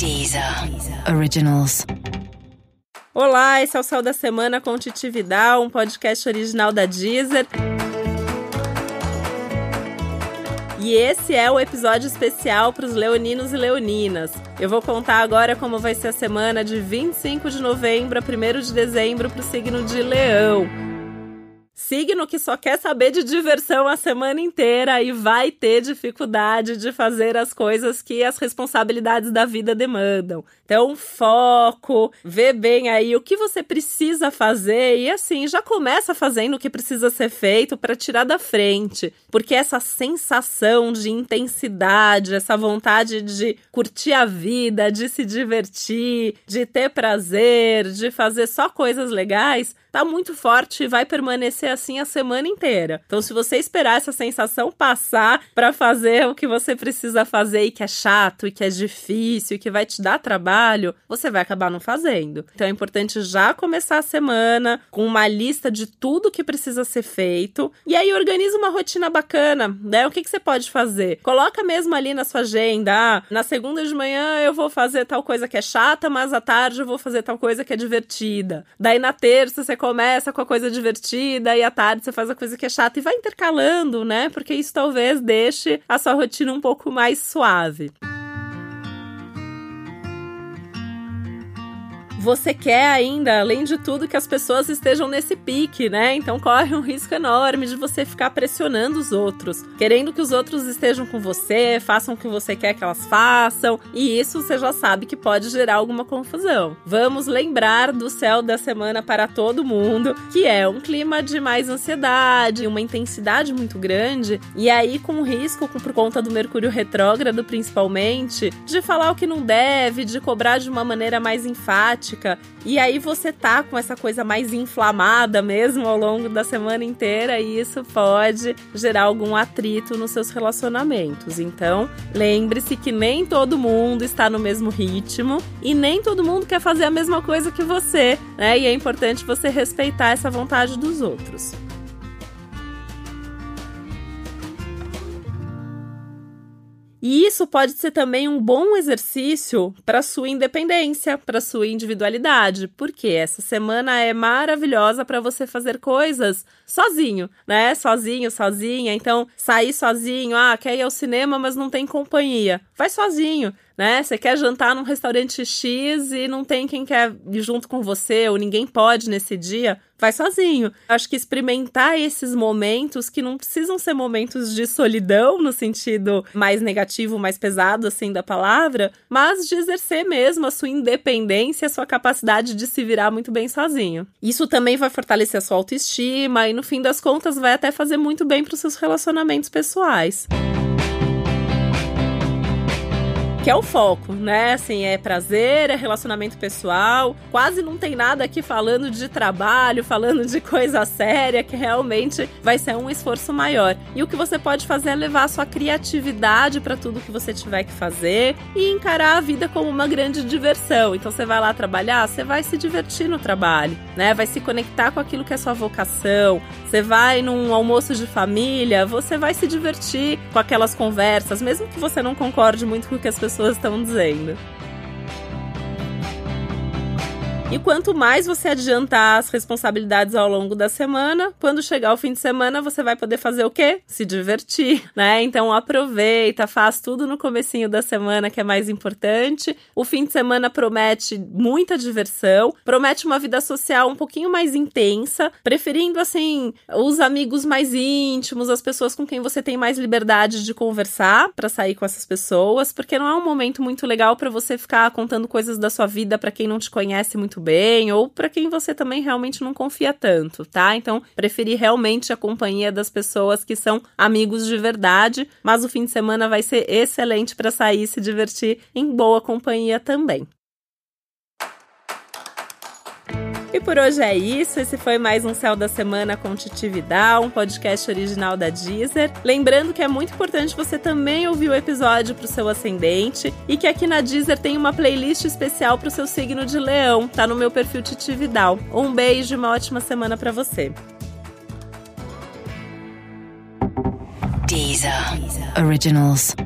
Deezer Originals. Olá, esse é o Céu da Semana com Titividade, um podcast original da Deezer. E esse é o episódio especial para os leoninos e leoninas. Eu vou contar agora como vai ser a semana de 25 de novembro a 1 de dezembro para o signo de Leão. Signo que só quer saber de diversão a semana inteira e vai ter dificuldade de fazer as coisas que as responsabilidades da vida demandam. Então, foco, vê bem aí o que você precisa fazer e assim, já começa fazendo o que precisa ser feito para tirar da frente. Porque essa sensação de intensidade, essa vontade de curtir a vida, de se divertir, de ter prazer, de fazer só coisas legais, tá muito forte e vai permanecer assim a semana inteira. Então, se você esperar essa sensação passar para fazer o que você precisa fazer e que é chato e que é difícil e que vai te dar trabalho, você vai acabar não fazendo. Então, é importante já começar a semana com uma lista de tudo que precisa ser feito e aí organiza uma rotina bacana, né? O que, que você pode fazer? Coloca mesmo ali na sua agenda, ah, na segunda de manhã eu vou fazer tal coisa que é chata, mas à tarde eu vou fazer tal coisa que é divertida. Daí na terça você começa com a coisa divertida e à tarde você faz a coisa que é chata e vai intercalando, né? Porque isso talvez deixe a sua rotina um pouco mais suave. Você quer ainda, além de tudo, que as pessoas estejam nesse pique, né? Então corre um risco enorme de você ficar pressionando os outros, querendo que os outros estejam com você, façam o que você quer que elas façam, e isso você já sabe que pode gerar alguma confusão. Vamos lembrar do céu da semana para todo mundo, que é um clima de mais ansiedade, uma intensidade muito grande, e aí com risco, por conta do Mercúrio retrógrado principalmente, de falar o que não deve, de cobrar de uma maneira mais enfática e aí você tá com essa coisa mais inflamada mesmo ao longo da semana inteira e isso pode gerar algum atrito nos seus relacionamentos. Então, lembre-se que nem todo mundo está no mesmo ritmo e nem todo mundo quer fazer a mesma coisa que você, né? E é importante você respeitar essa vontade dos outros. E isso pode ser também um bom exercício para sua independência, para sua individualidade, porque essa semana é maravilhosa para você fazer coisas sozinho, né? Sozinho, sozinha. Então, sair sozinho, ah, quer ir ao cinema, mas não tem companhia. Vai sozinho né? Você quer jantar num restaurante X e não tem quem quer ir junto com você, ou ninguém pode nesse dia, vai sozinho. Acho que experimentar esses momentos que não precisam ser momentos de solidão no sentido mais negativo, mais pesado assim da palavra, mas de exercer mesmo a sua independência, a sua capacidade de se virar muito bem sozinho. Isso também vai fortalecer a sua autoestima e no fim das contas vai até fazer muito bem para os seus relacionamentos pessoais que é o foco, né? Assim, é prazer, é relacionamento pessoal. Quase não tem nada aqui falando de trabalho, falando de coisa séria, que realmente vai ser um esforço maior. E o que você pode fazer é levar a sua criatividade para tudo que você tiver que fazer e encarar a vida como uma grande diversão. Então você vai lá trabalhar, você vai se divertir no trabalho, né? Vai se conectar com aquilo que é sua vocação. Você vai num almoço de família, você vai se divertir com aquelas conversas, mesmo que você não concorde muito com o que as pessoas pessoas estão dizendo. E quanto mais você adiantar as responsabilidades ao longo da semana, quando chegar o fim de semana, você vai poder fazer o quê? Se divertir, né? Então aproveita, faz tudo no comecinho da semana que é mais importante. O fim de semana promete muita diversão, promete uma vida social um pouquinho mais intensa, preferindo assim os amigos mais íntimos, as pessoas com quem você tem mais liberdade de conversar para sair com essas pessoas, porque não é um momento muito legal para você ficar contando coisas da sua vida para quem não te conhece muito muito bem, ou para quem você também realmente não confia tanto, tá? Então, preferir realmente a companhia das pessoas que são amigos de verdade, mas o fim de semana vai ser excelente para sair e se divertir em boa companhia também. E por hoje é isso. Esse foi mais um Céu da Semana com Titividade, um podcast original da Deezer. Lembrando que é muito importante você também ouvir o episódio para o seu ascendente e que aqui na Deezer tem uma playlist especial para o seu signo de Leão. Tá no meu perfil Titividal. Um beijo e uma ótima semana para você. Deezer. Originals.